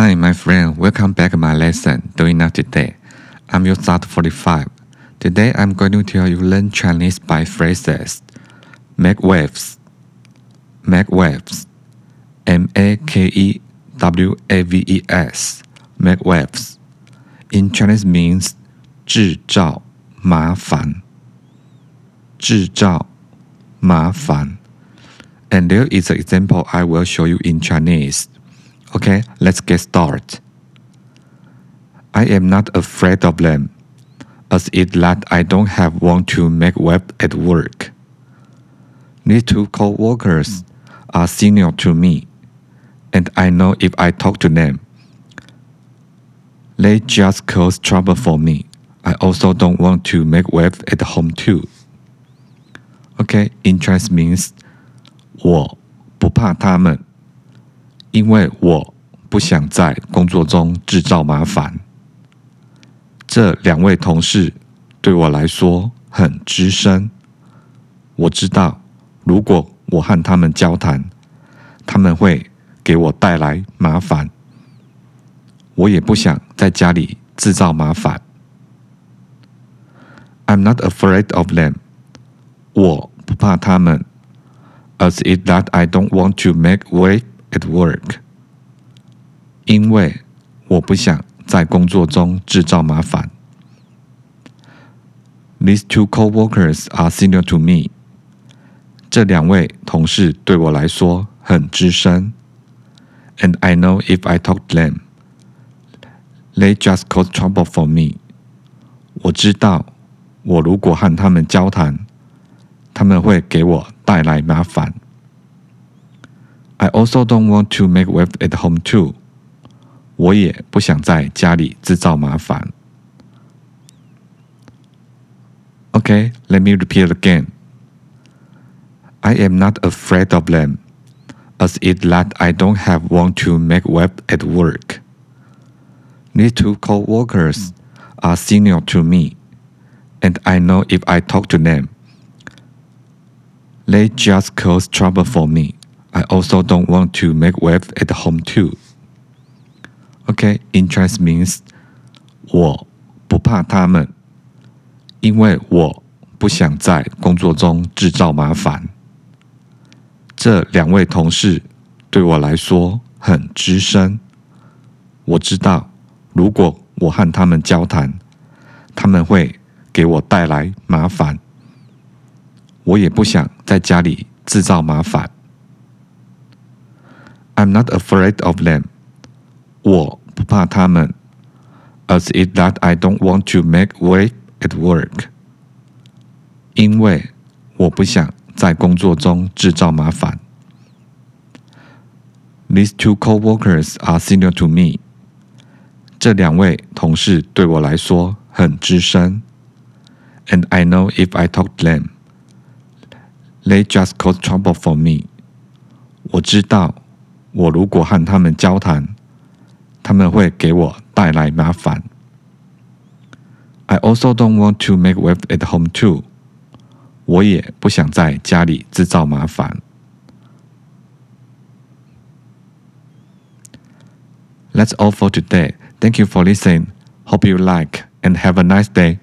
Hi, my friend. Welcome back to my lesson. Doing now today. I'm your start 45. Today I'm going to tell you learn Chinese by phrases. Make waves. Make waves. M A K E W A V E S. Make waves. In Chinese means 制造麻烦。制造麻烦。And there is an example I will show you in Chinese. Okay, let's get started. I am not afraid of them, as it that I don't have one to make web at work. These two co-workers are senior to me, and I know if I talk to them, they just cause trouble for me. I also don't want to make web at home too. Okay, interest means 我不怕他们。 因为我不想在工作中制造麻烦。这两位同事对我来说很资深，我知道如果我和他们交谈，他们会给我带来麻烦。我也不想在家里制造麻烦。I'm not afraid of them。我不怕他们。As it that I don't want to make way at work，因为我不想在工作中制造麻烦。These two co-workers are senior to me。这两位同事对我来说很资深。And I know if I talk to them, they just cause trouble for me。我知道，我如果和他们交谈，他们会给我带来麻烦。 I also don't want to make waves at home too。我也不想在家里制造麻烦。Okay, let me repeat again. I am not afraid of them, as it that I don't have one to make web at work. These two co-workers are senior to me, and I know if I talk to them, they just cause trouble for me. I also don't want to make waves at home too. Okay, interest means 我不怕他们，因为我不想在工作中制造麻烦。这两位同事对我来说很资深，我知道如果我和他们交谈，他们会给我带来麻烦。我也不想在家里制造麻烦。I'm not afraid of them. 我不怕他们。As it that I don't want to make wave at work. 因为我不想在工作中制造麻烦。These two co-workers are senior to me. 这两位同事对我来说很资深。And I know if I talk to them, they just cause trouble for me. 我知道 我如果和他们交谈，他们会给我带来麻烦。I also don't want to make waves at home too。我也不想在家里制造麻烦。That's all for today. Thank you for listening. Hope you like and have a nice day.